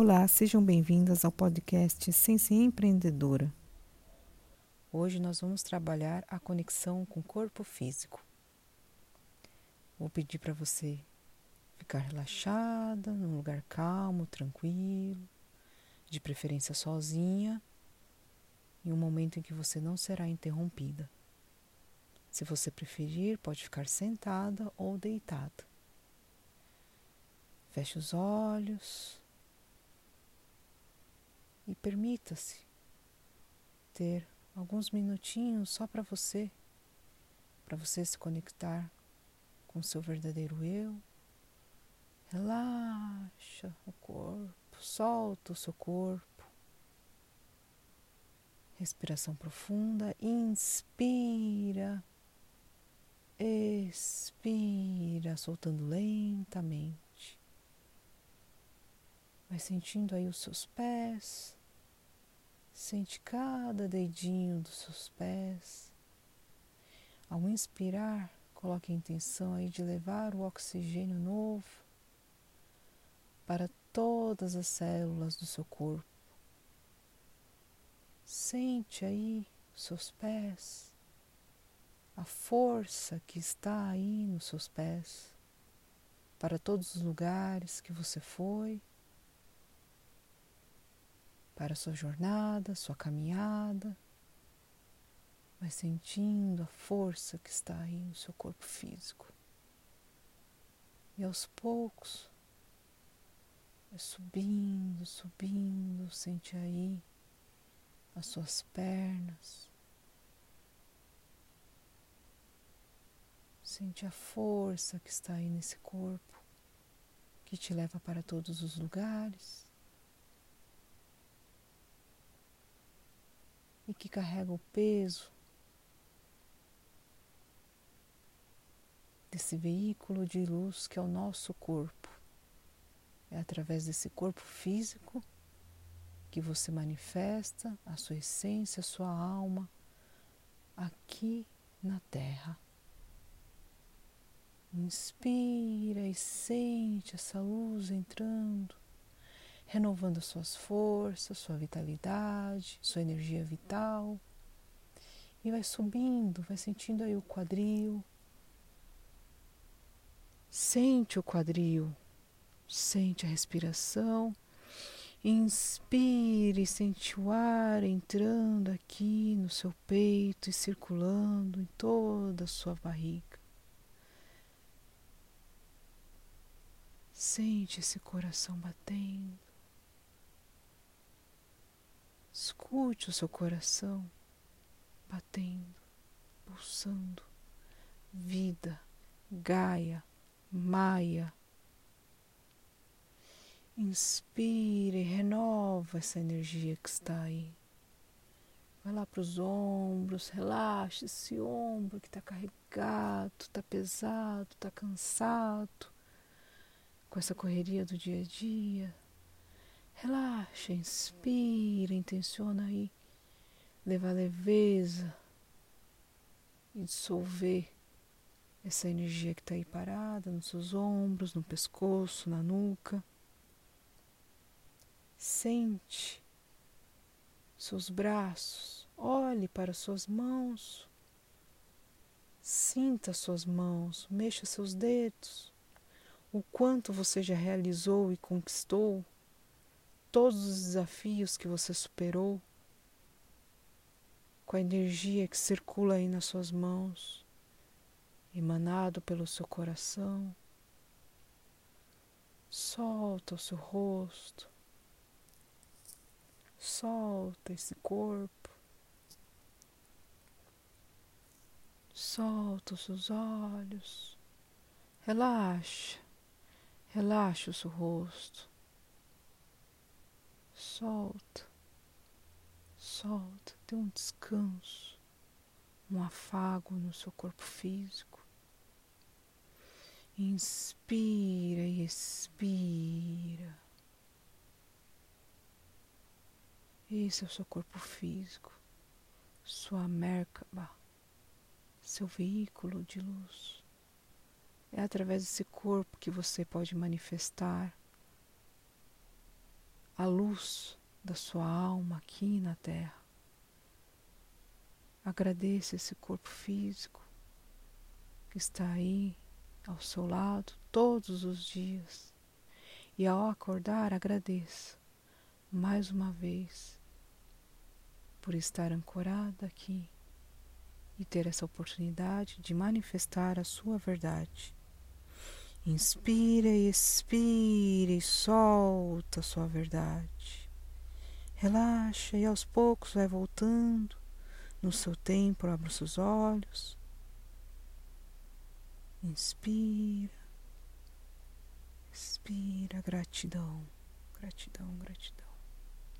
Olá, sejam bem-vindas ao podcast Ciência Empreendedora. Hoje nós vamos trabalhar a conexão com o corpo físico. Vou pedir para você ficar relaxada, num lugar calmo, tranquilo, de preferência sozinha, em um momento em que você não será interrompida. Se você preferir, pode ficar sentada ou deitada. Feche os olhos e permita-se ter alguns minutinhos só para você, para você se conectar com seu verdadeiro eu. Relaxa o corpo, solta o seu corpo. Respiração profunda, inspira, expira, soltando lentamente. Vai sentindo aí os seus pés, Sente cada dedinho dos seus pés. Ao inspirar, coloque a intenção aí de levar o oxigênio novo para todas as células do seu corpo. Sente aí os seus pés, a força que está aí nos seus pés, para todos os lugares que você foi para a sua jornada, sua caminhada. Vai sentindo a força que está aí no seu corpo físico. E aos poucos, vai subindo, subindo, sente aí as suas pernas. Sente a força que está aí nesse corpo, que te leva para todos os lugares. E que carrega o peso desse veículo de luz que é o nosso corpo. É através desse corpo físico que você manifesta a sua essência, a sua alma aqui na Terra. Inspira e sente essa luz entrando renovando as suas forças, sua vitalidade, sua energia vital. E vai subindo, vai sentindo aí o quadril. Sente o quadril, sente a respiração. Inspire, sente o ar entrando aqui no seu peito e circulando em toda a sua barriga. Sente esse coração batendo. Escute o seu coração batendo, pulsando. Vida, Gaia, Maia. Inspire, renova essa energia que está aí. Vai lá para os ombros, relaxa esse ombro que está carregado, está pesado, está cansado com essa correria do dia a dia. Relaxa, inspira, intenciona aí. Levar leveza. E dissolver essa energia que está aí parada nos seus ombros, no pescoço, na nuca. Sente seus braços, olhe para suas mãos, sinta suas mãos, mexa seus dedos, o quanto você já realizou e conquistou todos os desafios que você superou, com a energia que circula aí nas suas mãos, emanado pelo seu coração. Solta o seu rosto, solta esse corpo, solta os seus olhos, relaxa, relaxa o seu rosto. Solta, solta, dê um descanso, um afago no seu corpo físico. Inspira e expira. Esse é o seu corpo físico, sua Merkaba, seu veículo de luz. É através desse corpo que você pode manifestar a luz da sua alma aqui na Terra. Agradeça esse corpo físico que está aí ao seu lado todos os dias. E ao acordar, agradeça mais uma vez por estar ancorada aqui e ter essa oportunidade de manifestar a sua verdade. Inspira e expira e solta a sua verdade. Relaxa e aos poucos vai voltando. No seu tempo, abra os seus olhos. Inspira. Expira. Gratidão, gratidão, gratidão.